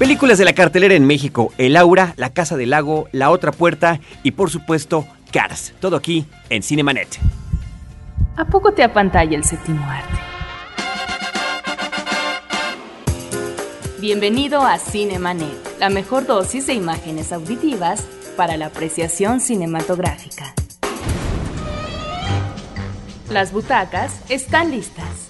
Películas de la cartelera en México, El Aura, La Casa del Lago, La Otra Puerta y por supuesto Cars. Todo aquí en Cinemanet. ¿A poco te apantalla el séptimo arte? Bienvenido a Cinemanet, la mejor dosis de imágenes auditivas para la apreciación cinematográfica. Las butacas están listas.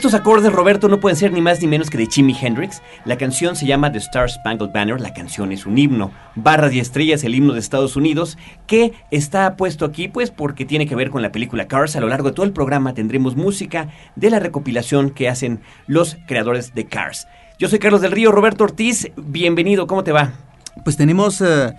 Estos acordes, Roberto, no pueden ser ni más ni menos que de Jimi Hendrix. La canción se llama The Star Spangled Banner. La canción es un himno. Barras y estrellas, el himno de Estados Unidos, que está puesto aquí, pues, porque tiene que ver con la película Cars. A lo largo de todo el programa tendremos música de la recopilación que hacen los creadores de Cars. Yo soy Carlos del Río, Roberto Ortiz. Bienvenido, ¿cómo te va? Pues tenemos. eh,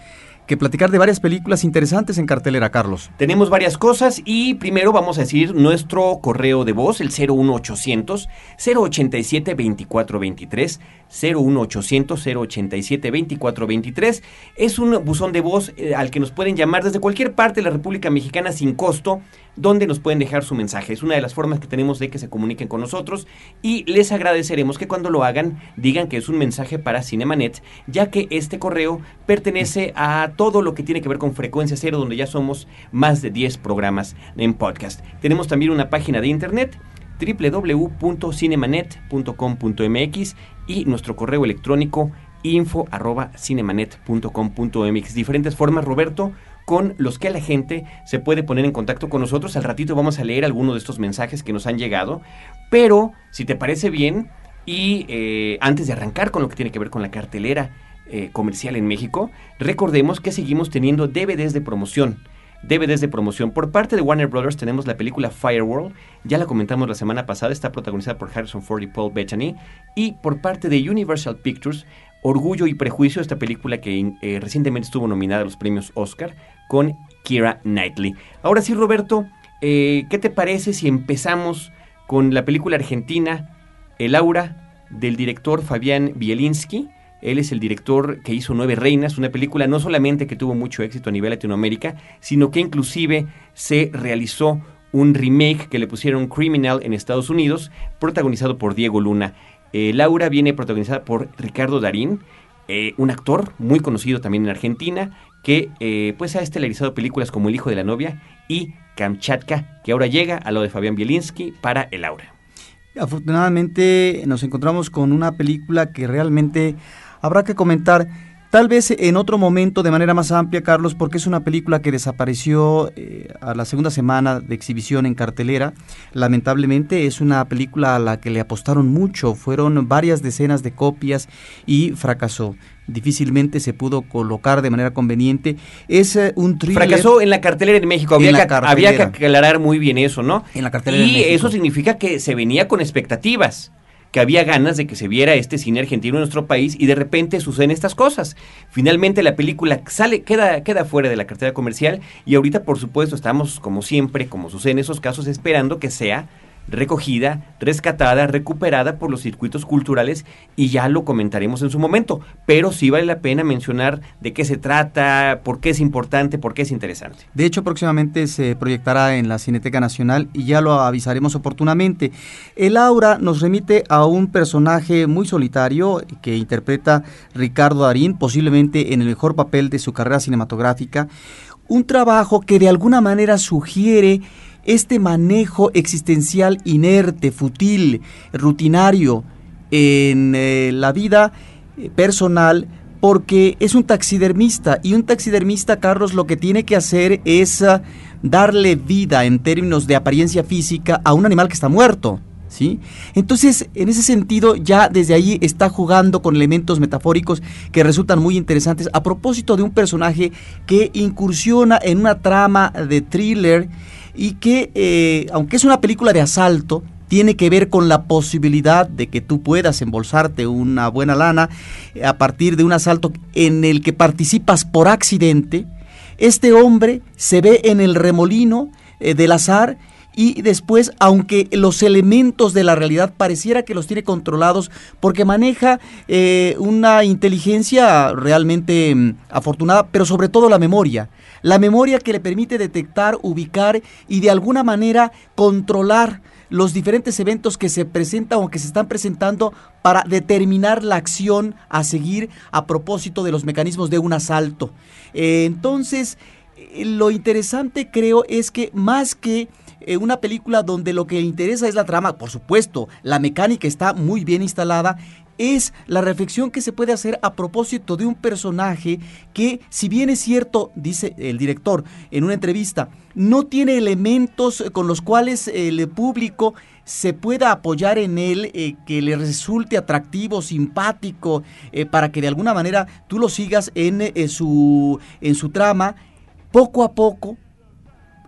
platicar de varias películas interesantes en cartelera, Carlos. Tenemos varias cosas y primero vamos a decir nuestro correo de voz, el 01800 087 2423 01800 087 2423 es un buzón de voz eh, al que nos pueden llamar desde cualquier parte de la República Mexicana sin costo, donde nos pueden dejar su mensaje. Es una de las formas que tenemos de que se comuniquen con nosotros y les agradeceremos que cuando lo hagan digan que es un mensaje para Cinemanet, ya que este correo pertenece a todo lo que tiene que ver con Frecuencia Cero, donde ya somos más de 10 programas en podcast. Tenemos también una página de internet www.cinemanet.com.mx y nuestro correo electrónico info arroba cinemanet.com.mx. Diferentes formas, Roberto, con los que la gente se puede poner en contacto con nosotros. Al ratito vamos a leer algunos de estos mensajes que nos han llegado, pero si te parece bien, y eh, antes de arrancar con lo que tiene que ver con la cartelera eh, comercial en México, recordemos que seguimos teniendo DVDs de promoción. DVDs de promoción. Por parte de Warner Brothers tenemos la película Fireworld, ya la comentamos la semana pasada, está protagonizada por Harrison Ford y Paul Bettany. Y por parte de Universal Pictures, Orgullo y Prejuicio, esta película que eh, recientemente estuvo nominada a los premios Oscar con Kira Knightley. Ahora sí, Roberto, eh, ¿qué te parece si empezamos con la película argentina El Aura del director Fabián Bielinski? Él es el director que hizo Nueve Reinas, una película no solamente que tuvo mucho éxito a nivel Latinoamérica, sino que inclusive se realizó un remake que le pusieron Criminal en Estados Unidos, protagonizado por Diego Luna. Eh, Laura viene protagonizada por Ricardo Darín, eh, un actor muy conocido también en Argentina, que eh, pues ha estelarizado películas como El hijo de la novia y Kamchatka, que ahora llega a lo de Fabián Bielinski para El Aura. Afortunadamente nos encontramos con una película que realmente habrá que comentar. Tal vez en otro momento de manera más amplia, Carlos, porque es una película que desapareció eh, a la segunda semana de exhibición en cartelera. Lamentablemente es una película a la que le apostaron mucho, fueron varias decenas de copias y fracasó. Difícilmente se pudo colocar de manera conveniente. Es eh, un thriller. Fracasó en la cartelera en México. Había, En que, había que cartelera. aclarar muy bien eso, ¿no? En la cartelera Y en México. eso significa que se venía con expectativas que había ganas de que se viera este cine argentino en nuestro país y de repente suceden estas cosas. Finalmente la película sale, queda, queda fuera de la cartera comercial y ahorita por supuesto estamos como siempre, como sucede en esos casos, esperando que sea recogida, rescatada, recuperada por los circuitos culturales y ya lo comentaremos en su momento. Pero sí vale la pena mencionar de qué se trata, por qué es importante, por qué es interesante. De hecho, próximamente se proyectará en la Cineteca Nacional y ya lo avisaremos oportunamente. El aura nos remite a un personaje muy solitario que interpreta Ricardo Darín, posiblemente en el mejor papel de su carrera cinematográfica. Un trabajo que de alguna manera sugiere este manejo existencial inerte, futil, rutinario en eh, la vida eh, personal porque es un taxidermista y un taxidermista, Carlos, lo que tiene que hacer es ah, darle vida en términos de apariencia física a un animal que está muerto. ¿Sí? Entonces, en ese sentido, ya desde ahí está jugando con elementos metafóricos que resultan muy interesantes a propósito de un personaje que incursiona en una trama de thriller y que, eh, aunque es una película de asalto, tiene que ver con la posibilidad de que tú puedas embolsarte una buena lana eh, a partir de un asalto en el que participas por accidente. Este hombre se ve en el remolino eh, del azar y después, aunque los elementos de la realidad pareciera que los tiene controlados porque maneja eh, una inteligencia realmente mm, afortunada, pero sobre todo la memoria. La memoria que le permite detectar, ubicar y de alguna manera controlar los diferentes eventos que se presentan o que se están presentando para determinar la acción a seguir a propósito de los mecanismos de un asalto. Eh, entonces, eh, lo interesante creo es que más que eh, una película donde lo que interesa es la trama, por supuesto, la mecánica está muy bien instalada, es la reflexión que se puede hacer a propósito de un personaje que, si bien es cierto, dice el director en una entrevista, no tiene elementos con los cuales el público se pueda apoyar en él, eh, que le resulte atractivo, simpático, eh, para que de alguna manera tú lo sigas en, su, en su trama, poco a poco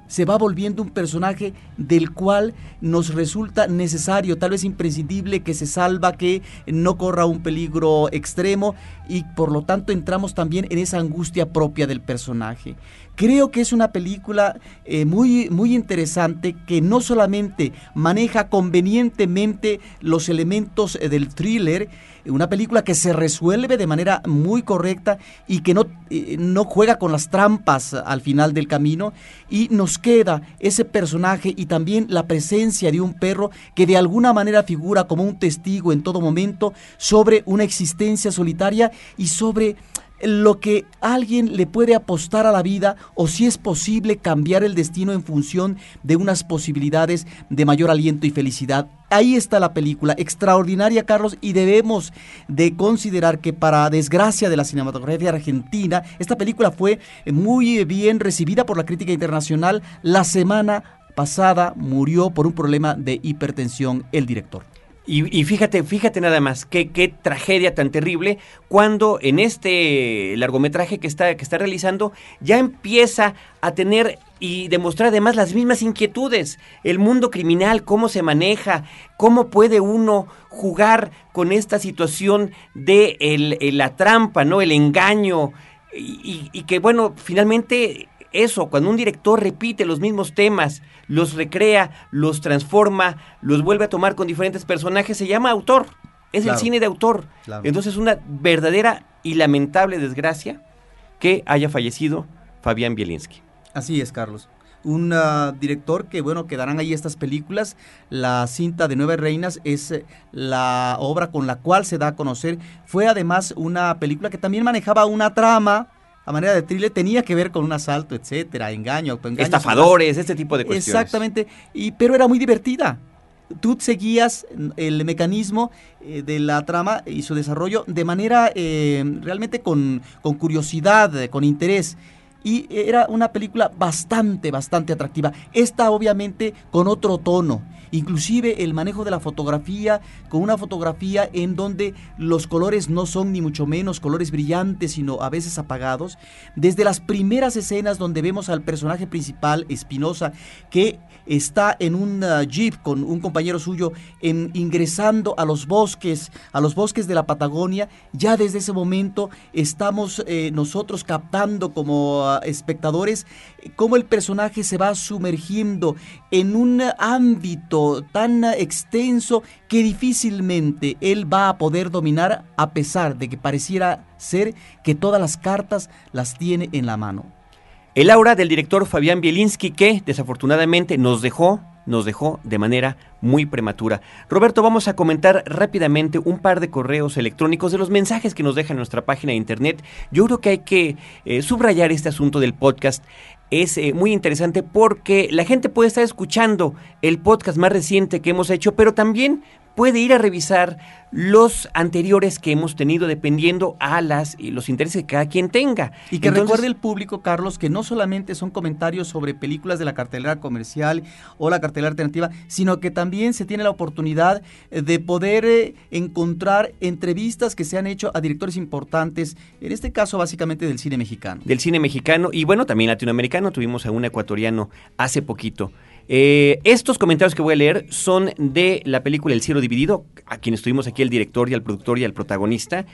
se va volviendo un personaje del cual nos resulta necesario, tal vez imprescindible, que se salva, que no corra un peligro extremo y por lo tanto entramos también en esa angustia propia del personaje. Creo que es una película eh, muy, muy interesante que no solamente maneja convenientemente los elementos eh, del thriller, una película que se resuelve de manera muy correcta y que no, eh, no juega con las trampas al final del camino y nos queda ese personaje y también la presencia de un perro que de alguna manera figura como un testigo en todo momento sobre una existencia solitaria y sobre lo que alguien le puede apostar a la vida o si es posible cambiar el destino en función de unas posibilidades de mayor aliento y felicidad. Ahí está la película, extraordinaria Carlos, y debemos de considerar que para desgracia de la cinematografía argentina, esta película fue muy bien recibida por la crítica internacional. La semana pasada murió por un problema de hipertensión el director. Y, fíjate, fíjate nada más, qué, qué tragedia tan terrible cuando en este largometraje que está, que está realizando ya empieza a tener y demostrar además las mismas inquietudes. El mundo criminal, cómo se maneja, cómo puede uno jugar con esta situación de la trampa, ¿no? El engaño. Y, y que bueno, finalmente eso, cuando un director repite los mismos temas, los recrea, los transforma, los vuelve a tomar con diferentes personajes, se llama autor. Es el cine de autor. Entonces es una verdadera y lamentable desgracia que haya fallecido Fabián Bielinski. Así es, Carlos. Un ah, director que, bueno, quedarán ahí estas películas. La cinta de Nueve Reinas es eh, la obra con la cual se da a conocer. Fue además una película que también manejaba una trama a manera de thriller tenía que ver con un asalto, etcétera, engaño, autoengaño. Estafadores, este tipo de cuestiones. Exactamente, y, pero era muy divertida. Tú seguías el mecanismo eh, de la trama y su desarrollo de manera eh, realmente con, con curiosidad, con interés y era una película bastante, bastante atractiva. Esta obviamente con otro tono, inclusive el manejo de la fotografía, con una fotografía en donde los colores no son ni mucho menos colores brillantes, sino a veces apagados. Desde las primeras escenas donde vemos al personaje principal, Espinosa, que está en un jeep con un compañero suyo en, ingresando a los bosques, a los bosques de la Patagonia, ya desde ese momento estamos eh, nosotros captando como espectadores cómo el personaje se va sumergiendo en un ámbito tan extenso que difícilmente él va a poder dominar a pesar de que pareciera ser que todas las cartas las tiene en la mano. El aura del director Fabián Bielinski que desafortunadamente nos dejó nos dejó de manera muy prematura. Roberto, vamos a comentar rápidamente un par de correos electrónicos de los mensajes que nos deja en nuestra página de internet. Yo creo que hay que eh, subrayar este asunto del podcast. Es eh, muy interesante porque la gente puede estar escuchando el podcast más reciente que hemos hecho, pero también puede ir a revisar los anteriores que hemos tenido dependiendo a las y los intereses que cada quien tenga. Y que recuerde el público, Carlos, que no solamente son comentarios sobre películas de la cartelera comercial o la cartelera alternativa, sino que también se tiene la oportunidad de poder eh, encontrar entrevistas que se han hecho a directores importantes, en este caso básicamente del cine mexicano. Del cine mexicano y bueno, también latinoamericano, tuvimos a un ecuatoriano hace poquito. Eh, estos comentarios que voy a leer son de la película El cielo dividido, a quien estuvimos aquí el director y el productor y el protagonista.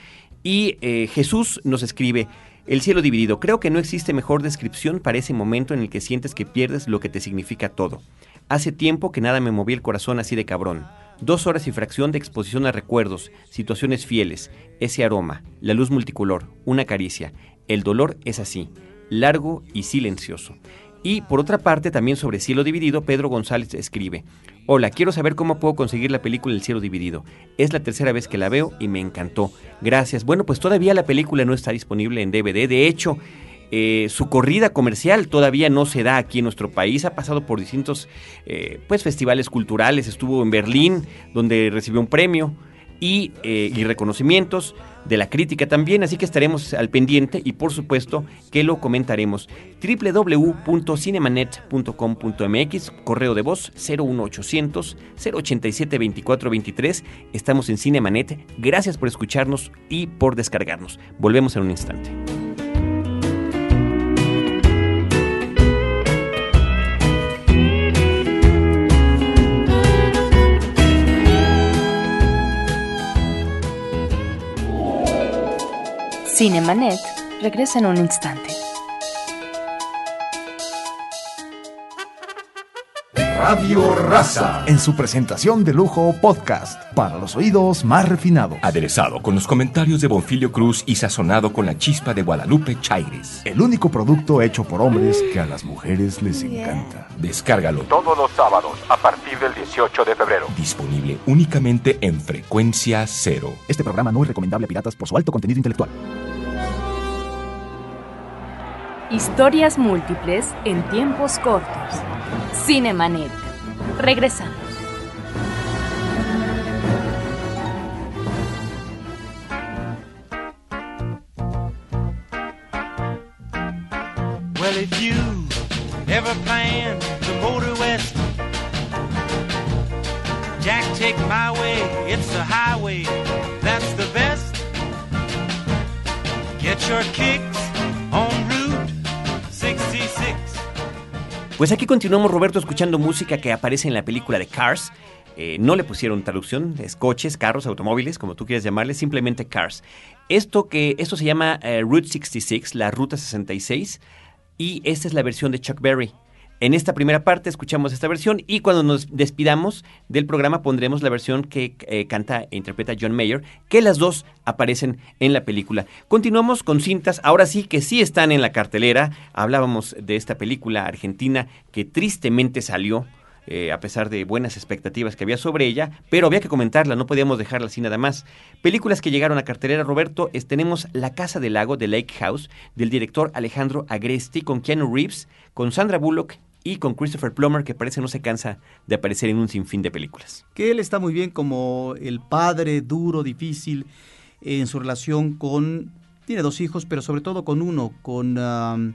Y eh, Jesús nos escribe, El cielo dividido, creo que no existe mejor descripción para ese momento en el que sientes que pierdes lo que te significa todo. Hace tiempo que nada me movía el corazón así de cabrón. Dos horas y fracción de exposición a recuerdos, situaciones fieles, ese aroma, la luz multicolor, una caricia. El dolor es así, largo y silencioso. Y por otra parte, también sobre Cielo Dividido, Pedro González escribe, Hola, quiero saber cómo puedo conseguir la película El Cielo Dividido. Es la tercera vez que la veo y me encantó. Gracias. Bueno, pues todavía la película no está disponible en DVD. De hecho, eh, su corrida comercial todavía no se da aquí en nuestro país. Ha pasado por distintos eh, pues, festivales culturales. Estuvo en Berlín, donde recibió un premio y, eh, y reconocimientos de la crítica también, así que estaremos al pendiente y por supuesto que lo comentaremos. www.cinemanet.com.mx, correo de voz 01800 087 2423. Estamos en Cinemanet. Gracias por escucharnos y por descargarnos. Volvemos en un instante. Cinemanet regresa en un instante. Radio Raza, en su presentación de lujo podcast, para los oídos más refinados. Aderezado con los comentarios de Bonfilio Cruz y sazonado con la chispa de Guadalupe Chaires. El único producto hecho por hombres que a las mujeres les encanta. Descárgalo todos los sábados a partir del 18 de febrero. Disponible únicamente en frecuencia cero. Este programa no es recomendable a piratas por su alto contenido intelectual. Historias múltiples en tiempos cortos. Cinemanet. Regresamos. Well, if you ever plan to motor west, Jack, take my way, it's the highway, that's the best. Get your kicks Pues aquí continuamos, Roberto, escuchando música que aparece en la película de Cars. Eh, no le pusieron traducción, es coches, carros, automóviles, como tú quieras llamarle, simplemente Cars. Esto, que, esto se llama eh, Route 66, la Ruta 66, y esta es la versión de Chuck Berry. En esta primera parte escuchamos esta versión y cuando nos despidamos del programa pondremos la versión que eh, canta e interpreta John Mayer, que las dos aparecen en la película. Continuamos con cintas, ahora sí que sí están en la cartelera. Hablábamos de esta película argentina que tristemente salió. eh, a pesar de buenas expectativas que había sobre ella, pero había que comentarla, no podíamos dejarla así nada más. Películas que llegaron a cartelera, Roberto, es, tenemos La Casa del Lago, de Lake House, del director Alejandro Agresti, con Keanu Reeves, con Sandra Bullock y con Christopher Plummer, que parece no se cansa de aparecer en un sinfín de películas. Que él está muy bien como el padre duro, difícil en su relación con... Tiene dos hijos, pero sobre todo con uno, con um,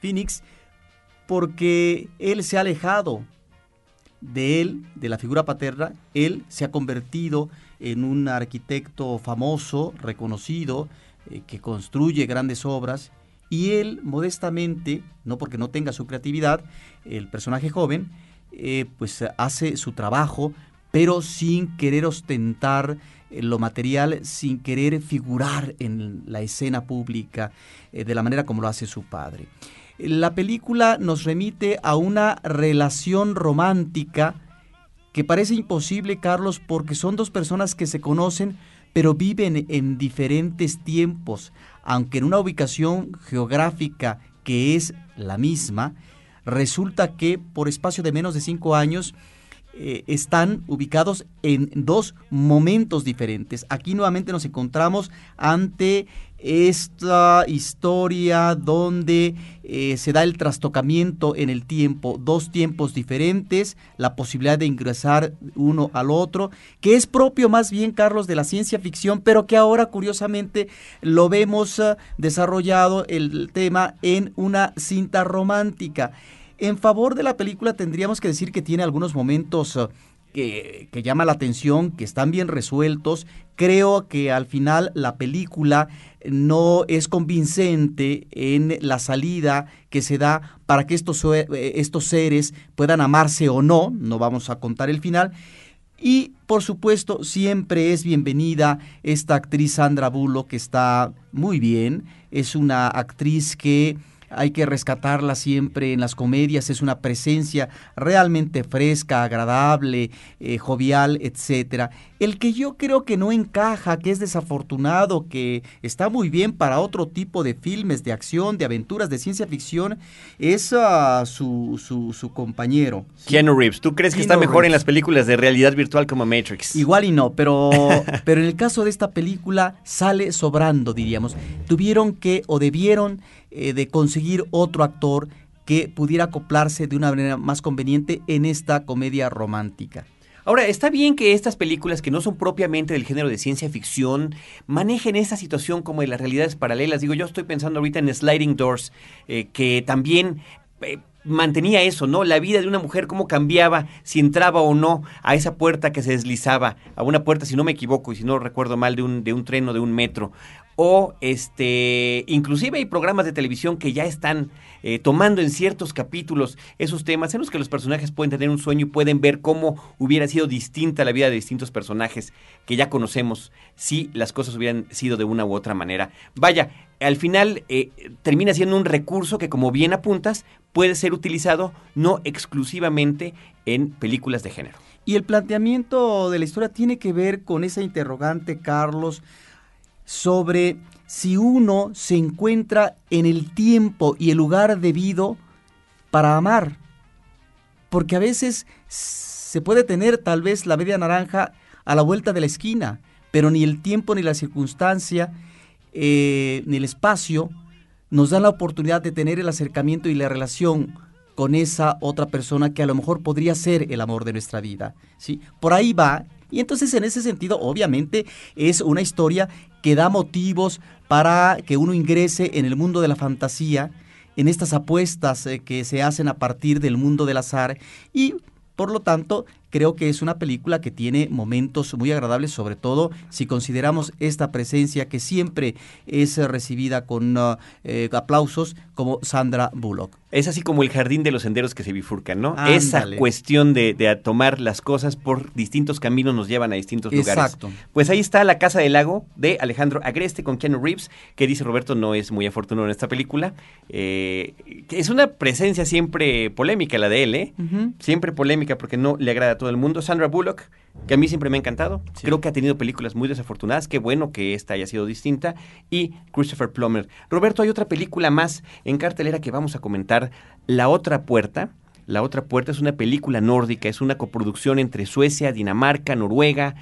Phoenix, porque él se ha alejado de él, de la figura paterna, él se ha convertido en un arquitecto famoso, reconocido, eh, que construye grandes obras, y él modestamente, no porque no tenga su creatividad, el personaje joven, eh, pues hace su trabajo, pero sin querer ostentar eh, lo material, sin querer figurar en la escena pública eh, de la manera como lo hace su padre. La película nos remite a una relación romántica que parece imposible, Carlos, porque son dos personas que se conocen, pero viven en diferentes tiempos, aunque en una ubicación geográfica que es la misma, resulta que por espacio de menos de cinco años, eh, están ubicados en dos momentos diferentes. Aquí nuevamente nos encontramos ante esta historia donde eh, se da el trastocamiento en el tiempo, dos tiempos diferentes, la posibilidad de ingresar uno al otro, que es propio más bien, Carlos, de la ciencia ficción, pero que ahora curiosamente lo vemos eh, desarrollado el tema en una cinta romántica. En favor de la película tendríamos que decir que tiene algunos momentos uh, que, que, llama la atención, que están bien resueltos. Creo que al final la película no es convincente en la salida que se da para que estos, eh, estos seres puedan amarse o no. No vamos a contar el final. Y por supuesto, siempre es bienvenida esta actriz Sandra Bullock, que está muy bien. Es una actriz que hay que rescatarla siempre en las comedias, es una presencia realmente fresca, agradable, eh, jovial, etcétera. El que yo creo que no encaja, que es desafortunado, que está muy bien para otro tipo de filmes, de acción, de aventuras, de ciencia ficción, es uh, su, su, su, compañero. Keanu Reeves, ¿tú crees que está mejor Reeves. en las películas de realidad virtual como Matrix? Igual y no, pero, pero en el caso de esta película sale sobrando, diríamos. Tuvieron que o debieron eh, de conseguir otro actor que pudiera acoplarse de una manera más conveniente en esta comedia romántica. Ahora, está bien que estas películas que no son propiamente del género de ciencia ficción manejen esta situación como de las realidades paralelas. Digo, yo estoy pensando ahorita en Sliding Doors, eh, que también eh, mantenía eso, ¿no? La vida de una mujer, cómo cambiaba si entraba o no a esa puerta que se deslizaba, a una puerta, si no me equivoco y si no recuerdo mal, de un, de un tren o de un metro. O este, inclusive hay programas de televisión que ya están eh, tomando en ciertos capítulos esos temas en los que los personajes pueden tener un sueño y pueden ver cómo hubiera sido distinta la vida de distintos personajes que ya conocemos si las cosas hubieran sido de una u otra manera. Vaya, al final eh, termina siendo un recurso que, como bien apuntas, puede ser utilizado no exclusivamente en películas de género. Y el planteamiento de la historia tiene que ver con esa interrogante, Carlos, sobre si uno se encuentra en el tiempo y el lugar debido para amar. Porque a veces se puede tener tal vez la media naranja a la vuelta de la esquina, pero ni el tiempo ni la circunstancia eh, ni el espacio nos dan la oportunidad de tener el acercamiento y la relación con esa otra persona que a lo mejor podría ser el amor de nuestra vida. ¿sí? Por ahí va. Y entonces en ese sentido, obviamente, es una historia que da motivos para que uno ingrese en el mundo de la fantasía, en estas apuestas eh, que se hacen a partir del mundo del azar y por lo tanto, creo que es una película que tiene momentos muy agradables, sobre todo si consideramos esta presencia que siempre es recibida con uh, eh, aplausos como Sandra Bullock. Es así como el jardín de los senderos que se bifurcan, ¿no? Ándale. Esa cuestión de, de, tomar las cosas por distintos caminos nos llevan a distintos lugares. Exacto. Pues ahí está La Casa del Lago de Alejandro Agreste con Keanu Reeves, que dice Roberto no es muy afortunado en esta película. Eh, es una presencia siempre polémica la de él, ¿eh? Uh -huh. Siempre polémica porque no le agrada a todo el mundo. Sandra Bullock, que a mí siempre me ha encantado. Sí. Creo que ha tenido películas muy desafortunadas. Qué bueno que esta haya sido distinta. Y Christopher Plummer. Roberto, hay otra película más en cartelera que vamos a comentar. La otra puerta. La otra puerta es una película nórdica. Es una coproducción entre Suecia, Dinamarca, Noruega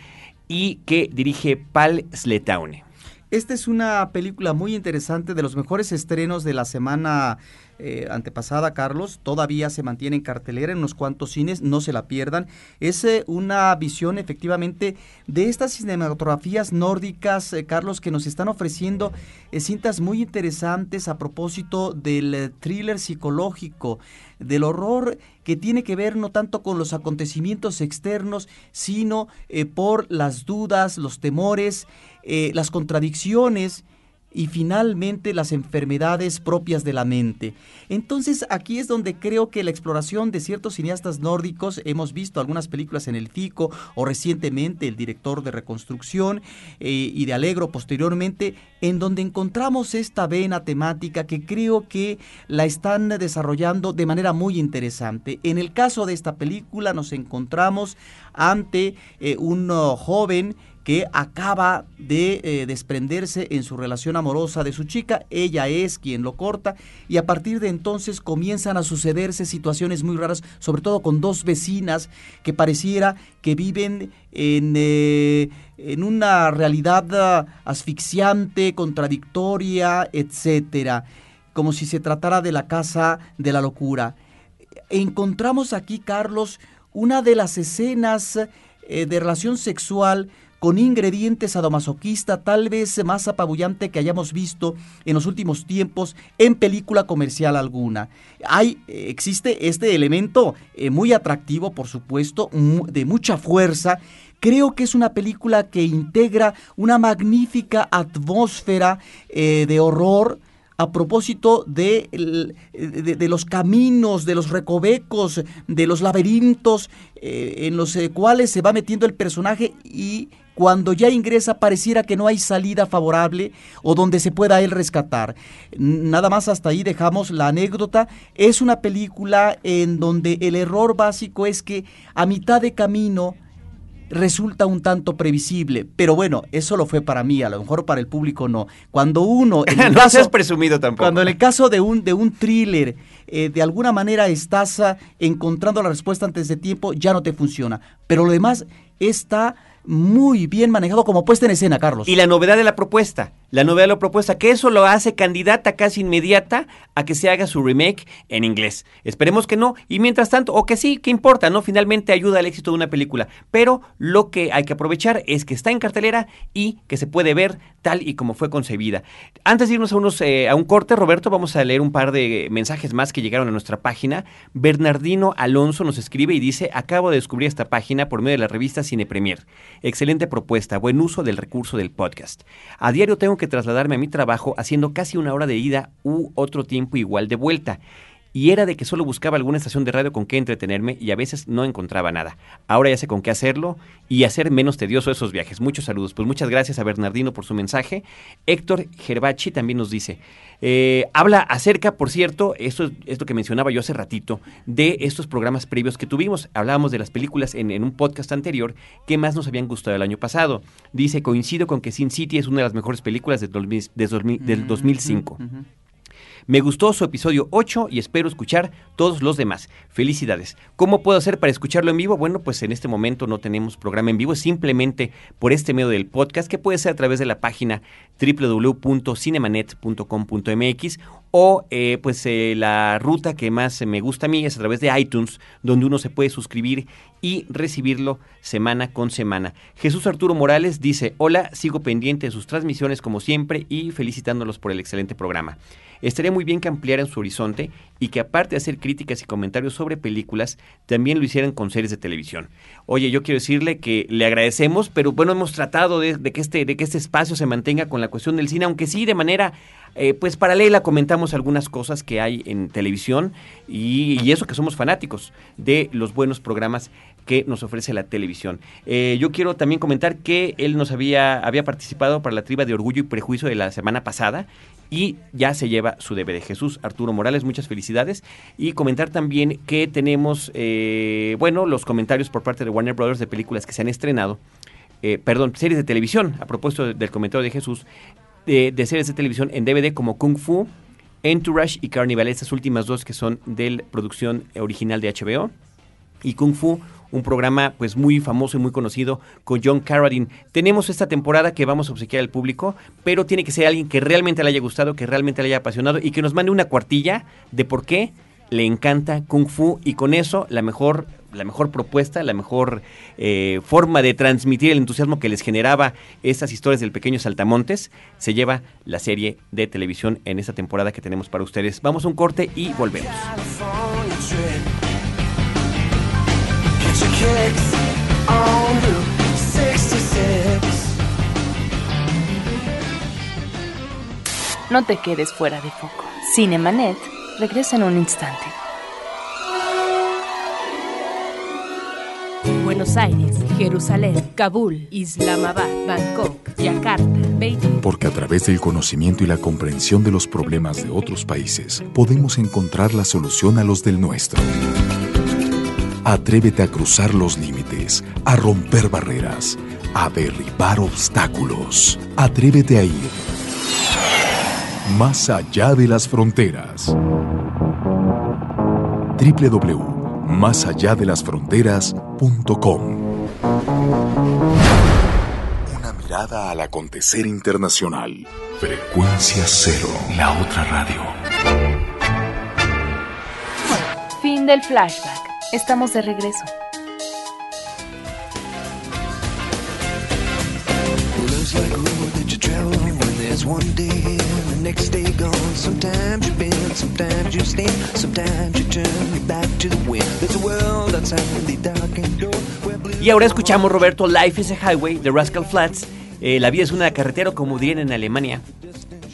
y que dirige Pal Sletaune. Esta es una película muy interesante de los mejores estrenos de la semana eh, antepasada, Carlos. Todavía se mantiene en cartelera en unos cuantos cines, no se la pierdan. Es eh, una visión efectivamente de estas cinematografías nórdicas, eh, Carlos, que nos están ofreciendo cintas muy interesantes a propósito del thriller psicológico, del horror que tiene que ver no tanto con los acontecimientos externos, sino por las dudas, los temores, las contradicciones y finalmente las enfermedades propias de la mente. Entonces aquí es donde creo que la exploración de ciertos cineastas nórdicos, hemos visto algunas películas en el FICO o recientemente el director de Reconstrucción eh, y de Alegro posteriormente, en donde encontramos esta vena temática que creo que la están desarrollando de manera muy interesante. En el caso de esta película nos encontramos ante eh, un uh, joven que acaba de eh, desprenderse en su relación amorosa de su chica, ella es quien lo corta y a partir de entonces comienzan a sucederse situaciones muy raras, sobre todo con dos vecinas que pareciera que viven en, eh, en una realidad ah, asfixiante, contradictoria, etcétera, como si se tratara de la casa de la locura. Encontramos aquí, Carlos, una de las escenas eh, de relación sexual con ingredientes sadomasoquista tal vez más apabullante que hayamos visto en los últimos tiempos en película comercial alguna. Hay, eh, existe este elemento eh, muy atractivo, por supuesto, de mucha fuerza. Creo que es una película que integra una magnífica atmósfera eh, de horror, a propósito de, de, los caminos, de los recovecos, de los laberintos en los cuales se va metiendo el personaje y cuando ya ingresa pareciera que no hay salida favorable o donde se pueda él rescatar. Nada más hasta ahí dejamos la anécdota. Es una película en donde el error básico es que a mitad de camino resulta un tanto previsible, pero bueno, eso lo fue para mí, a lo mejor para el público no. Cuando uno... no seas presumido tampoco. Cuando en el caso de un, de un thriller, eh, de alguna manera estás ah, encontrando la respuesta antes de tiempo, ya no te funciona. Pero lo demás está muy bien manejado como puesta en escena, Carlos. Y la novedad de la propuesta, la novedad de la propuesta, que eso lo hace candidata casi inmediata a que se haga su remake en inglés. Esperemos que no, y mientras tanto, o que sí, ¿qué importa? ¿No? Finalmente ayuda al éxito de una película. Pero lo que hay que aprovechar es que está en cartelera y que se puede ver tal y como fue concebida. Antes de irnos a, unos, eh, a un corte, Roberto, vamos a leer un par de mensajes más que llegaron a nuestra página. Bernardino Alonso nos escribe y dice, acabo de descubrir esta página por medio de la revista Cine Premier. Excelente propuesta, buen uso del recurso del podcast. A diario tengo que trasladarme a mi trabajo haciendo casi una hora de ida u otro tiempo igual de vuelta y era de que solo buscaba alguna estación de radio con que entretenerme y a veces no encontraba nada. Ahora ya sé con qué hacerlo y hacer menos tedioso esos viajes. Muchos saludos. Pues muchas gracias a Bernardino por su mensaje. Héctor Gerbachi también nos dice, eh, habla acerca, por cierto, esto es esto que mencionaba yo hace ratito, de estos programas previos que tuvimos. Hablábamos de las películas en, un podcast anterior que más nos habían gustado el año pasado. Dice, coincido con que Sin City es una de las mejores películas de, del 2005. Me gustó su episodio 8 y espero escuchar todos los demás. Felicidades. ¿Cómo puedo hacer para escucharlo en vivo? Bueno, pues en este momento no tenemos programa en vivo, simplemente por este medio del podcast que puede ser a través de la página www.cinemanet.com.mx o eh, pues eh, la ruta que más me gusta a mí es a través de iTunes, donde uno se puede suscribir y recibirlo semana con semana. Jesús Arturo Morales dice, hola, sigo pendiente de sus transmisiones como siempre y felicitándolos por el excelente programa. Estaría muy bien que ampliaran su horizonte y que aparte de hacer críticas y comentarios sobre películas, también lo hicieran con series de televisión. Oye, yo quiero decirle que le agradecemos, pero bueno, hemos tratado de, que, este, de que este espacio se mantenga con la cuestión del cine, aunque sí de manera eh, pues paralela comentamos algunas cosas que hay en televisión y, eso que somos fanáticos de los buenos programas que nos ofrece la televisión. Eh, yo quiero también comentar que él nos había, había participado para la triba de Orgullo y Prejuicio de la semana pasada y ya se lleva su DVD. Jesús Arturo Morales, muchas felicidades. Y comentar también que tenemos, eh, bueno, los comentarios por parte de Warner Brothers de películas que se han estrenado. Eh, perdón, series de televisión, a propósito del comentario de Jesús, de, de, series de televisión en DVD como Kung Fu, Entourage y Carnival, estas últimas dos que son de producción original de HBO. Y Kung Fu, un programa pues muy famoso y muy conocido con John Carradine. Tenemos esta temporada que vamos a obsequiar al público, pero tiene que ser alguien que realmente le haya gustado, que realmente le haya apasionado y que nos mande una cuartilla de por qué le encanta Kung Fu y con eso la mejor la mejor propuesta, la mejor eh, forma de transmitir el entusiasmo que les generaba estas historias del pequeño Saltamontes, se lleva la serie de televisión en esta temporada que tenemos para ustedes. Vamos a un corte y volvemos. No te quedes fuera de foco. Cinemanet regresa en un instante. Buenos Aires, Jerusalén, Kabul, Islamabad, Bangkok, Yakarta, Beijing. Porque a través del conocimiento y la comprensión de los problemas de otros países, podemos encontrar la solución a los del nuestro. Atrévete a cruzar los límites, a romper barreras a derribar obstáculos. Atrévete a ir más allá de las fronteras. www.másalladelasfronteras.com Una mirada al acontecer internacional. Frecuencia cero, la otra radio. Fin del flashback. Estamos de regreso. Y ahora escuchamos Roberto Life is a Highway de Rascal Flats. Eh, la vida es una carretera, como dirían en Alemania.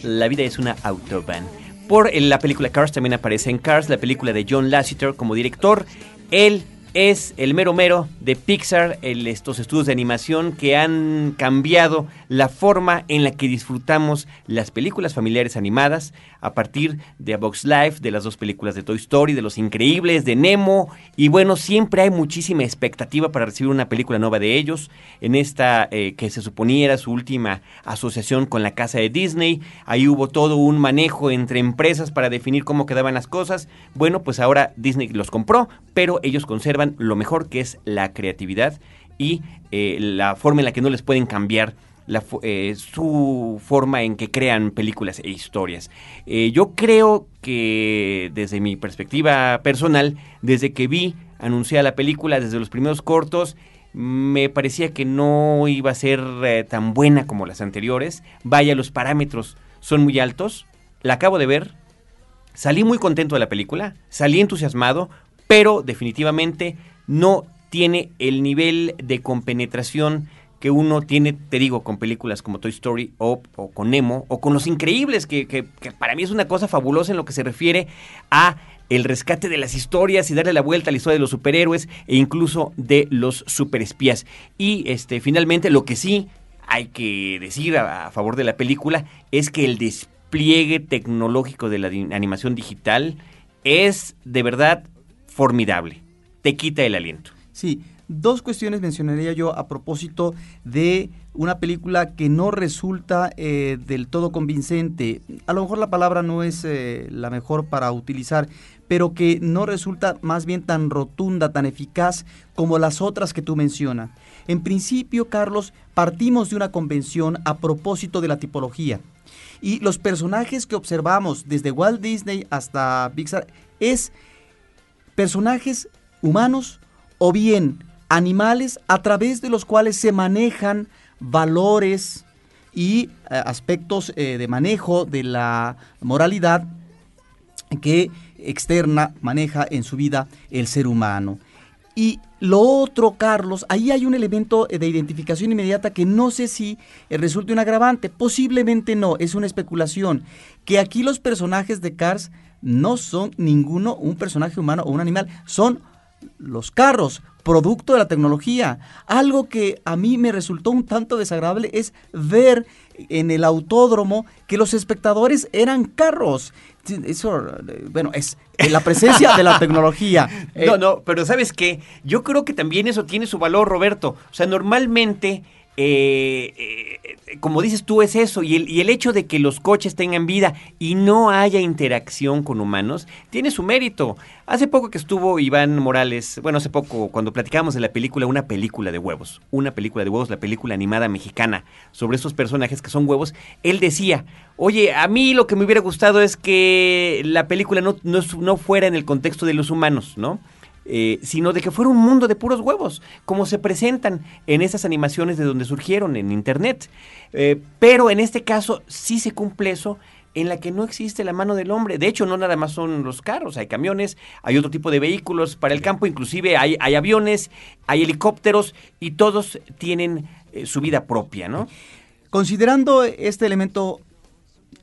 La vida es una autobahn. Por eh, la película Cars también aparece en Cars, la película de John Lasseter como director. Él es el mero mero de Pixar, estos estudios de animación que han cambiado la forma en la que disfrutamos las películas familiares animadas a partir de A Box Life, de las dos películas de Toy Story, de Los Increíbles, de Nemo. Y bueno, siempre hay muchísima expectativa para recibir una película nueva de ellos. En esta eh, que se suponía era su última asociación con la casa de Disney, ahí hubo todo un manejo entre empresas para definir cómo quedaban las cosas, bueno, pues ahora Disney los compró, pero ellos conservan lo mejor que es la creatividad y eh, la forma en la que no les pueden cambiar eh, su forma en que crean películas e historias. Eh, yo creo que desde mi perspectiva personal, desde que vi anunciada la película, desde los primeros cortos, me parecía que no iba a ser tan buena como las anteriores. Vaya, los parámetros son muy altos. La acabo de ver. Salí muy contento de la película, salí entusiasmado, pero definitivamente no tiene el nivel de compenetración que uno tiene, te digo, con películas como Toy Story o, con Nemo o con Los Increíbles, que, que, para mí es una cosa fabulosa en lo que se refiere a el rescate de las historias y darle la vuelta a la historia de los superhéroes e incluso de los superespías. Y este, finalmente lo que sí hay que decir a favor de la película es que el despliegue tecnológico de la animación digital es de verdad formidable. Te quita el aliento. Sí, dos cuestiones mencionaría yo a propósito de una película que no resulta eh, del todo convincente. A lo mejor la palabra no es eh, la mejor para utilizar, pero que no resulta más bien tan rotunda, tan eficaz como las otras que tú mencionas. En principio, Carlos, partimos de una convención a propósito de la tipología. Y los personajes que observamos desde Walt Disney hasta Pixar es personajes humanos o bien animales a través de los cuales se manejan valores y eh, aspectos eh, de manejo de la moralidad que externa maneja en su vida el ser humano. Y lo otro, Carlos, ahí hay un elemento de identificación inmediata que no sé si eh, resulte un agravante, posiblemente no, es una especulación, que aquí los personajes de Cars no son ninguno un personaje humano o un animal, son los carros, producto de la tecnología. Algo que a mí me resultó un tanto desagradable es ver en el autódromo que los espectadores eran carros. Eso, bueno, es la presencia de la tecnología. No, no, pero ¿sabes qué? Yo creo que también eso tiene su valor, Roberto. O sea, normalmente eh, eh, como dices tú, es eso. Y el, el, hecho de que los coches tengan vida y no haya interacción con humanos, tiene su mérito. Hace poco que estuvo Iván Morales, bueno, hace poco, cuando platicábamos de la película, una película de huevos, una película de huevos, la película animada mexicana, sobre estos personajes que son huevos, él decía, oye, a mí lo que me hubiera gustado es que la película no, no fuera en el contexto de los humanos, ¿no? Eh, sino de que fuera un mundo de puros huevos, como se presentan en esas animaciones de donde surgieron en Internet. Eh, pero en este caso sí se cumple eso en la que no existe la mano del hombre. De hecho, no nada más son los carros, hay camiones, hay otro tipo de vehículos para el campo, inclusive hay, aviones, hay helicópteros y todos tienen eh, su vida propia, ¿no? Considerando este elemento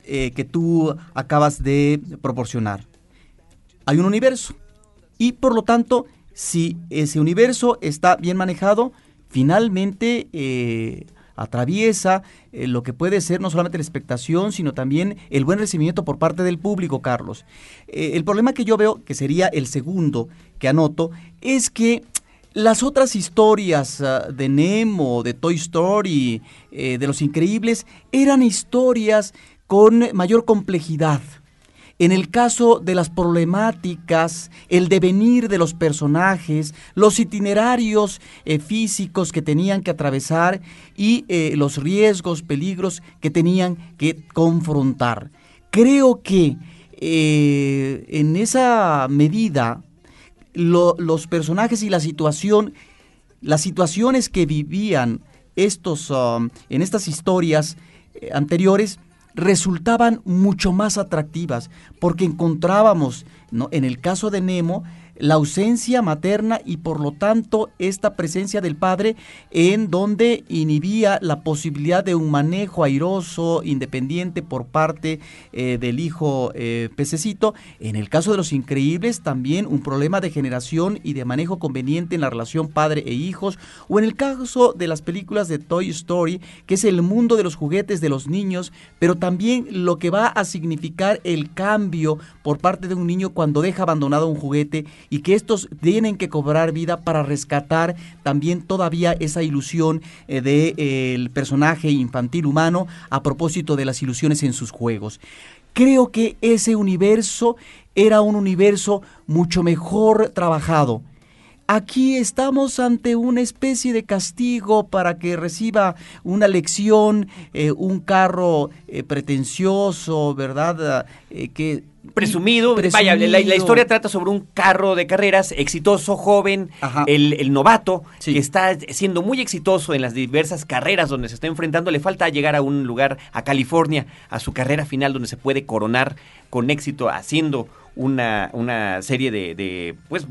que tú acabas de proporcionar, hay un universo, y por lo tanto, si ese universo está bien manejado, finalmente eh, atraviesa eh, lo que puede ser no solamente la expectación, sino también el buen recibimiento por parte del público, Carlos. Eh, el problema que yo veo, que sería el segundo que anoto, es que Las otras historias ah, de Nemo, de Toy Story, de Los Increíbles, eran historias con mayor complejidad. En el caso de las problemáticas, el devenir de los personajes, los itinerarios eh, físicos que tenían que atravesar y eh, los riesgos, peligros que tenían que confrontar. Creo que eh, en esa medida los personajes y la situación, las situaciones que vivían estos, um, en estas historias anteriores, resultaban mucho más atractivas porque encontrábamos, ¿no? en el caso de Nemo, la ausencia materna y por lo tanto esta presencia del padre en donde inhibía la posibilidad de un manejo airoso, independiente por parte eh, del hijo eh, pececito. En el caso de los increíbles también un problema de generación y de manejo conveniente en la relación padre e hijos. O en el caso de las películas de Toy Story, que es el mundo de los juguetes de los niños, pero también lo que va a significar el cambio por parte de un niño cuando deja abandonado un juguete y que estos tienen que cobrar vida para rescatar también todavía esa ilusión del de, eh, personaje infantil humano a propósito de las ilusiones en sus juegos. Creo que ese universo era un universo mucho mejor trabajado. Aquí estamos ante una especie de castigo para que reciba una lección, eh, un carro eh, pretencioso, ¿verdad? que Presumido, vaya, la, historia trata sobre un carro de carreras exitoso, joven, el, novato, que está siendo muy exitoso en las diversas carreras donde se está enfrentando. Le falta llegar a un lugar, a California, a su carrera final, donde se puede coronar con éxito, haciendo una, una serie de, de pues,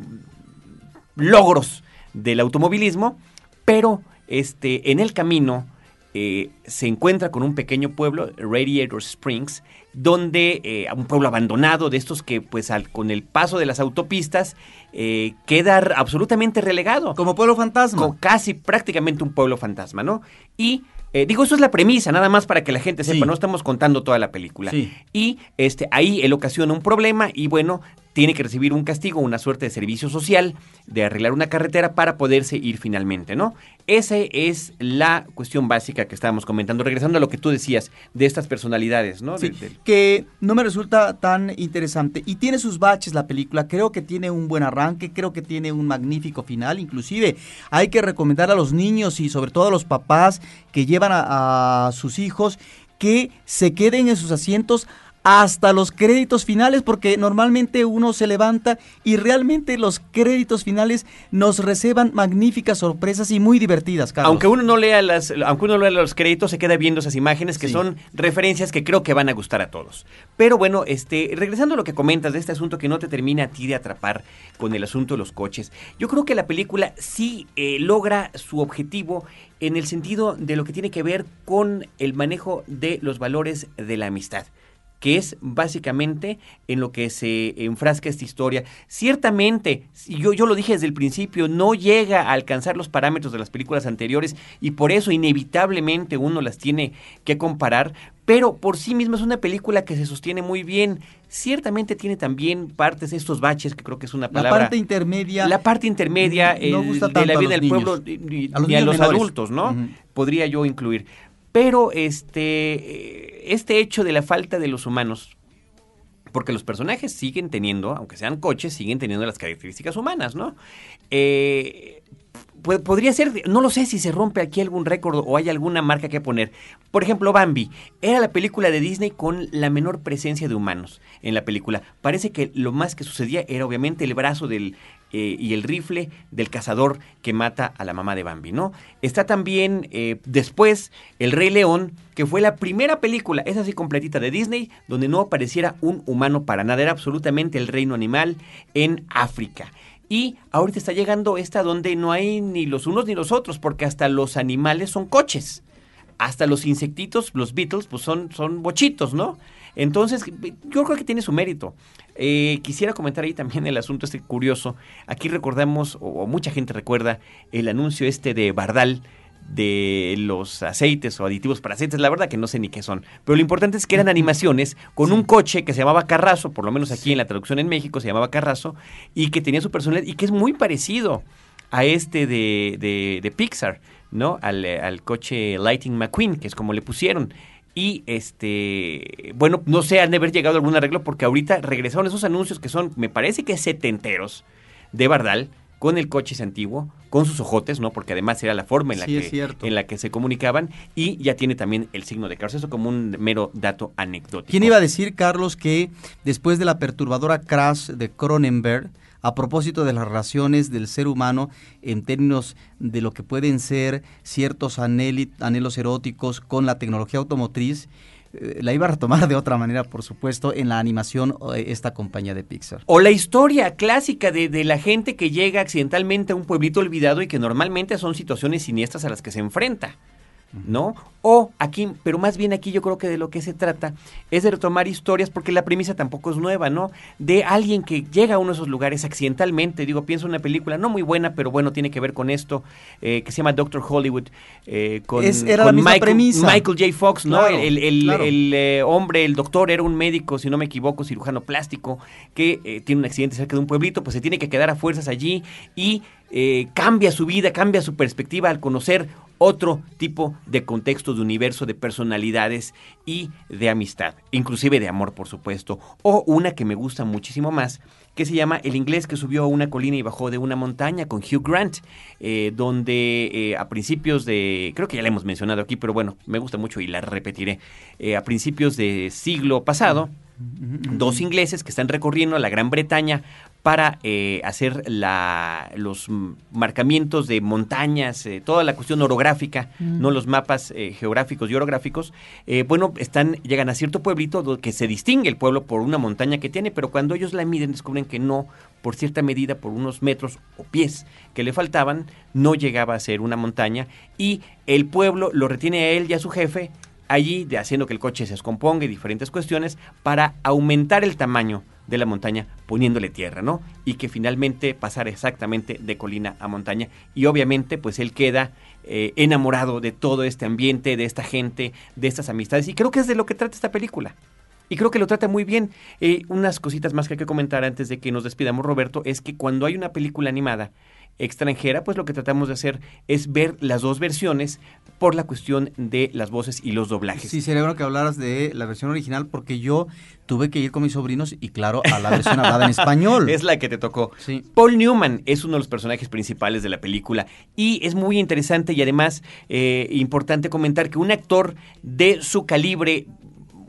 logros del automovilismo, pero este, en el camino eh, se encuentra con un pequeño pueblo, Radiator Springs, donde eh, un pueblo abandonado de estos que pues con el paso de las autopistas eh, queda absolutamente relegado. Como pueblo fantasma. casi prácticamente un pueblo fantasma, ¿no? Y eh, digo, eso es la premisa, nada más para que la gente sepa, no estamos contando toda la película. Y este, ahí él ocasiona un problema y bueno, tiene que recibir un castigo, una suerte de servicio social, de arreglar una carretera para poderse ir finalmente, ¿no? Esa es la cuestión básica que estábamos comentando, regresando a lo que tú decías de estas personalidades, ¿no? Sí, que no me resulta tan interesante. Y tiene sus baches la película, creo que tiene un buen arranque, creo que tiene un magnífico final, inclusive hay que recomendar a los niños y sobre todo a los papás que llevan a sus hijos que se queden en sus asientos hasta los créditos finales, porque normalmente uno se levanta y realmente los créditos finales nos receban magníficas sorpresas y muy divertidas. Aunque uno no lea las, aunque uno lea los créditos, se queda viendo esas imágenes que son referencias que creo que van a gustar a todos. Pero bueno, este, regresando a lo que comentas de este asunto que no te termina a ti de atrapar con el asunto de los coches, yo creo que la película sí eh, logra su objetivo en el sentido de lo que tiene que ver con el manejo de los valores de la amistad que es básicamente en lo que se enfrasca esta historia. Ciertamente, yo, yo lo dije desde el principio, no llega a alcanzar los parámetros de las películas anteriores y por eso inevitablemente uno las tiene que comparar, pero por sí misma es una película que se sostiene muy bien. Ciertamente tiene también partes estos baches, que creo que es una palabra. La parte intermedia. La parte intermedia de la vida del pueblo y a los, adultos, ¿no? Podría yo incluir. Pero este, este hecho de la falta de los humanos, porque los personajes siguen teniendo, aunque sean coches, siguen teniendo las características humanas, ¿no? Eh, podría ser, no lo sé si se rompe aquí algún récord o hay alguna marca que poner. Por ejemplo, Bambi era la película de Disney con la menor presencia de humanos en la película. Parece que lo más que sucedía era obviamente el brazo del eh, y el rifle del cazador que mata a la mamá de Bambi, ¿no? Está también eh, después El Rey León, que fue la primera película, esa así completita de Disney, donde no apareciera un humano para nada, era absolutamente el reino animal en África. Y ahorita está llegando esta donde no hay ni los unos ni los otros, porque hasta los animales son coches. Hasta los insectitos, los Beatles, pues son, son bochitos, ¿no? Entonces, yo creo que tiene su mérito. Eh, quisiera comentar ahí también el asunto este curioso. Aquí recordamos, o, mucha gente recuerda, el anuncio este de Bardal, de los aceites o aditivos para aceites, la verdad que no sé ni qué son. Pero lo importante es que eran animaciones con un coche que se llamaba Carrazo, por lo menos aquí en la traducción en México se llamaba Carrazo, y que tenía su personalidad y que es muy parecido a este de, de, de Pixar, ¿no? Al, eh, al coche Lightning McQueen, que es como le pusieron. Y este, bueno, no sé, han de haber llegado a algún arreglo porque ahorita regresaron esos anuncios que son, me parece que setenteros de Bardal con el coche antiguo, con sus ojotes, ¿no? Porque además era la forma en la, Sí, que, en la que se comunicaban y ya tiene también el signo de Cars. Eso como un mero dato anecdótico. ¿Quién iba a decir, Carlos, que después de la perturbadora crash de Cronenberg, a propósito de las relaciones del ser humano en términos de lo que pueden ser ciertos anhelos eróticos con la tecnología automotriz, eh, la iba a retomar de otra manera, por supuesto, en la animación eh, esta compañía de Pixar? O la historia clásica de, de la gente que llega accidentalmente a un pueblito olvidado y que normalmente son situaciones siniestras a las que se enfrenta. ¿No? O aquí, pero más bien aquí yo creo que de lo que se trata es de retomar historias, porque la premisa tampoco es nueva, ¿no? De alguien que llega a uno de esos lugares accidentalmente, digo, pienso en una película no muy buena, pero bueno, tiene que ver con esto, eh, que se llama Doctor Hollywood, eh, con, Es- era la misma Michael, premisa. Michael J. Fox, ¿no? Claro, el el- claro. el, eh, hombre, el doctor, era un médico, si no me equivoco, cirujano plástico, que eh, tiene un accidente cerca de un pueblito, pues se tiene que quedar a fuerzas allí y eh, cambia su vida, cambia su perspectiva al conocer otro tipo de contexto, de universo, de personalidades y de amistad, inclusive de amor, por supuesto. O una que me gusta muchísimo más, que se llama El inglés que subió a una colina y bajó de una montaña con Hugh Grant, eh, donde eh, a principios de, creo que ya la hemos mencionado aquí, pero bueno, me gusta mucho y la repetiré, eh, a principios de siglo pasado, dos ingleses que están recorriendo la Gran Bretaña para eh, hacer la, los mm, marcamientos de montañas, eh, toda la cuestión orográfica, no los mapas eh, geográficos y orográficos. eh, bueno, están llegan a cierto pueblito que se distingue el pueblo por una montaña que tiene, pero cuando ellos la miden descubren que no, por cierta medida, por unos metros o pies que le faltaban, no llegaba a ser una montaña y el pueblo lo retiene a él y a su jefe allí de haciendo que el coche se descomponga y diferentes cuestiones para aumentar el tamaño de la montaña poniéndole tierra, ¿no? Y que finalmente pasara exactamente de colina a montaña. Y obviamente pues él queda eh, enamorado de todo este ambiente, de esta gente, de estas amistades. Y creo que es de lo que trata esta película. Y creo que lo trata muy bien. Eh, unas cositas más que hay que comentar antes de que nos despidamos, Roberto, es que cuando hay una película animada extranjera, pues lo que tratamos de hacer es ver las dos versiones por la cuestión de las voces y los doblajes. Sí, sería bueno que hablaras de la versión original porque yo tuve que ir con mis sobrinos y claro, a la versión hablada en español. Es la que te tocó. Sí. Paul Newman es uno de los personajes principales de la película y es muy interesante y además eh, importante comentar que un actor de su calibre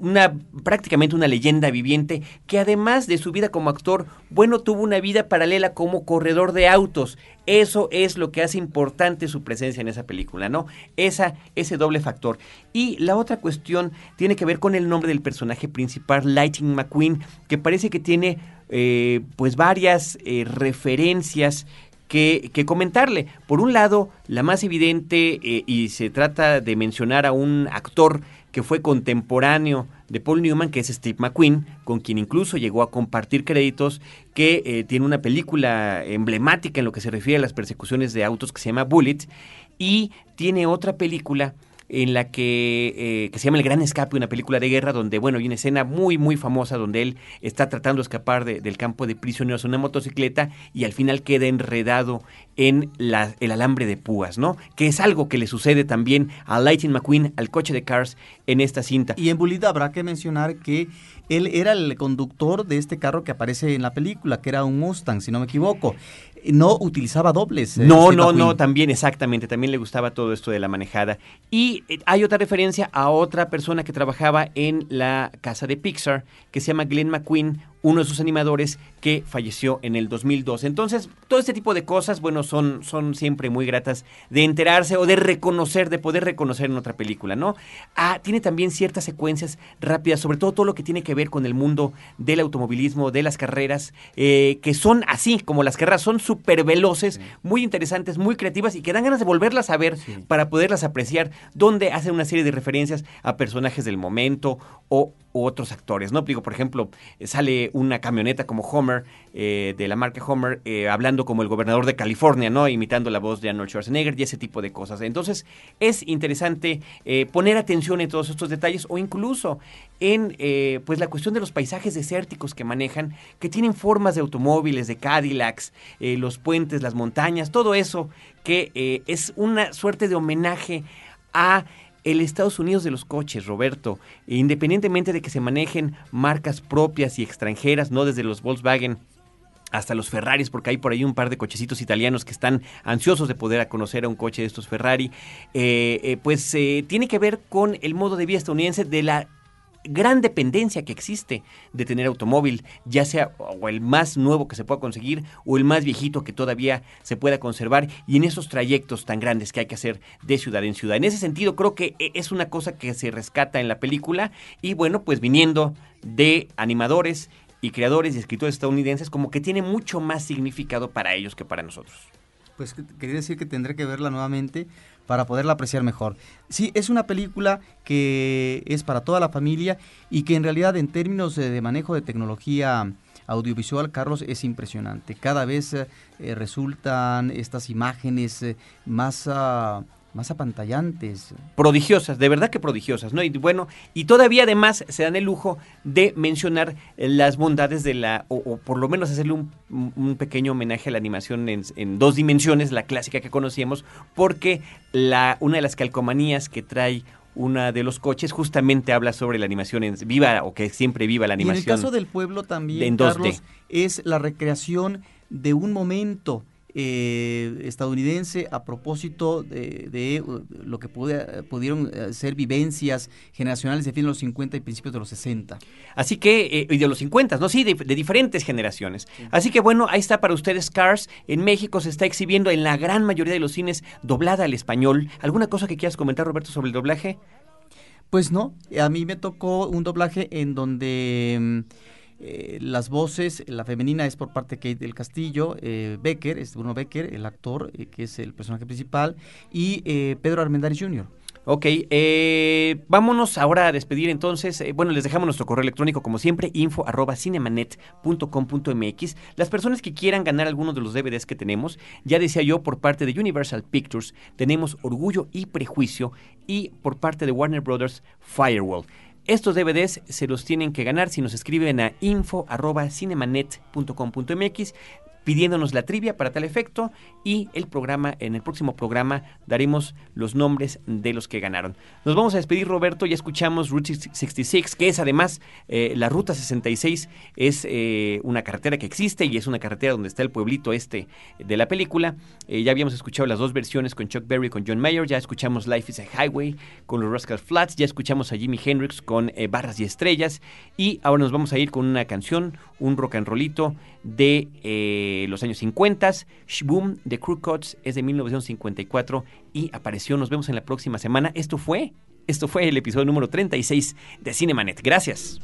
una prácticamente una leyenda viviente que además de su vida como actor, bueno, tuvo una vida paralela como corredor de autos. Eso es lo que hace importante su presencia en esa película, ¿no? Esa, ese doble factor. Y la otra cuestión tiene que ver con el nombre del personaje principal, Lightning McQueen, que parece que tiene eh, pues varias eh, referencias que, que, comentarle. Por un lado, la más evidente, eh, y se trata de mencionar a un actor que fue contemporáneo de Paul Newman, que es Steve McQueen, con quien incluso llegó a compartir créditos, que eh, tiene una película emblemática en lo que se refiere a las persecuciones de autos que se llama Bullet, y tiene otra película en la que, eh, que se llama El Gran Escape, una película de guerra donde, bueno, hay una escena muy, muy famosa donde él está tratando de escapar de, del campo de prisioneros en una motocicleta y al final queda enredado en la, el alambre de púas, ¿no? Que es algo que le sucede también a Lightning McQueen, al coche de Cars, en esta cinta. Y en Bullitt habrá que mencionar que él era el conductor de este carro que aparece en la película, que era un Mustang, si no me equivoco. No utilizaba dobles. Eh, no, no, no, también exactamente, también le gustaba todo esto de la manejada. Y eh, hay otra referencia a otra persona que trabajaba en la casa de Pixar, que se llama Glenn McQueen, uno de sus animadores que falleció en el 2002. Entonces, todo este tipo de cosas, bueno, son, son siempre muy gratas de enterarse o de reconocer, de poder reconocer en otra película, ¿no? Ah, tiene también ciertas secuencias rápidas, sobre todo todo lo que tiene que ver con el mundo del automovilismo, de las carreras, eh, que son así, como las carreras, son súper veloces, sí. muy interesantes, muy creativas y que dan ganas de volverlas a ver sí. para poderlas apreciar, donde hacen una serie de referencias a personajes del momento o otros actores, ¿no? Digo, por ejemplo, eh, sale una camioneta como Homer, eh, de la marca Homer, eh, hablando como el gobernador de California, ¿no? Imitando la voz de Arnold Schwarzenegger y ese tipo de cosas. Entonces, es interesante poner atención en todos estos detalles o incluso en pues la cuestión de los paisajes desérticos que manejan, que tienen formas de automóviles, de Cadillacs, los puentes, las montañas, todo eso que es una suerte de homenaje a el Estados Unidos de los coches, Roberto, independientemente de que se manejen marcas propias y extranjeras, no desde los Volkswagen hasta los Ferraris, porque hay por ahí un par de cochecitos italianos que están ansiosos de poder conocer a un coche de estos Ferrari, eh, eh, pues eh, tiene que ver con el modo de vida estadounidense de la gran dependencia que existe de tener automóvil, ya sea el más nuevo que se pueda conseguir o el más viejito que todavía se pueda conservar y en esos trayectos tan grandes que hay que hacer de ciudad en ciudad. En ese sentido creo que e, es una cosa que se rescata en la película y bueno, pues viniendo de animadores y creadores y escritores estadounidenses como que tiene mucho más significado para ellos que para nosotros. Pues quería decir que tendré que verla nuevamente para poderla apreciar mejor. Sí, es una película que es para toda la familia y que en realidad en términos de, manejo de tecnología audiovisual, Carlos, es impresionante. Cada vez eh, resultan estas imágenes eh, más... Ah, más apantallantes. Prodigiosas, de verdad que prodigiosas, ¿no? Y bueno, y todavía además se dan el lujo de mencionar las bondades de la, o, por lo menos hacerle un, pequeño homenaje a la animación en, dos dimensiones, la clásica que conocíamos, porque la, una de las calcomanías que trae una de los coches justamente habla sobre la animación en viva o que siempre viva la animación. en el caso del pueblo también, Carlos, es la recreación de un momento eh, estadounidense a propósito de, uh, lo que pudieron eh, ser vivencias generacionales de fin de los 50 y principios de los 60. Así que, eh, y de los 50, ¿no? Sí, de, diferentes generaciones. Así que bueno, ahí está para ustedes Cars. En México se está exhibiendo en la gran mayoría de los cines doblada al español. ¿Alguna cosa que quieras comentar, Roberto, sobre el doblaje? Pues no, a mí me tocó un doblaje en donde... Mm, eh, las voces, la femenina es por parte de Kate del Castillo, eh, Becker, es Bruno Becker, el actor, eh, que es el personaje principal, y Pedro Armendáriz Jr. Ok, vámonos ahora a despedir entonces. bueno, les dejamos nuestro correo electrónico como siempre, info. Las personas que quieran ganar algunos de los DVDs que tenemos, ya decía yo, por parte de Universal Pictures, tenemos Orgullo y Prejuicio y por parte de Warner Brothers, Firewall. Estos DVDs se los tienen que ganar si nos escriben a info.cinemanet.com.mx pidiéndonos la trivia para tal efecto y el programa, en el próximo programa daremos los nombres de los que ganaron. Nos vamos a despedir Roberto, ya escuchamos Route 66, que es además eh, la Ruta 66, es eh, una carretera que existe y es una carretera donde está el pueblito este de la película. Eh, ya habíamos escuchado las dos versiones con Chuck Berry y con John Mayer, ya escuchamos Life is a Highway con los Rascal Flats, ya escuchamos a Jimi Hendrix con Barras y Estrellas y ahora nos vamos a ir con una canción, un rock and rollito de los años 50. Shboom de Crew Cuts es de 1954 y apareció. Nos vemos en la próxima semana. Esto fue, esto fue el episodio número 36 de Cinemanet. Gracias.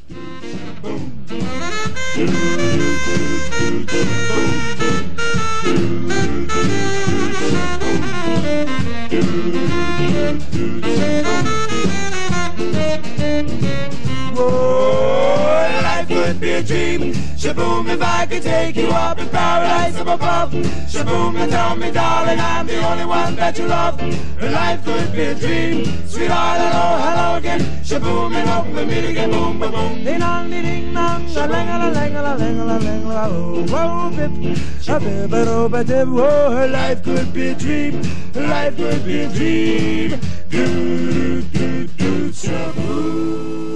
Could be a dream. Shaboom, if I could take you up in paradise up above. Shaboom, and tell me, darling, I'm the only one that you love. Life could be a dream. Sweetheart, hello, hello again. Shaboom, and hope we meet again. Boom, boom, boom. Ding dong, ding dong, a lang a lang a lang a lang a oh, lang whoa, bip, a bip, a a dip, whoa. Oh, life could be a dream. Life could be a dream. Do, do, do, shaboom.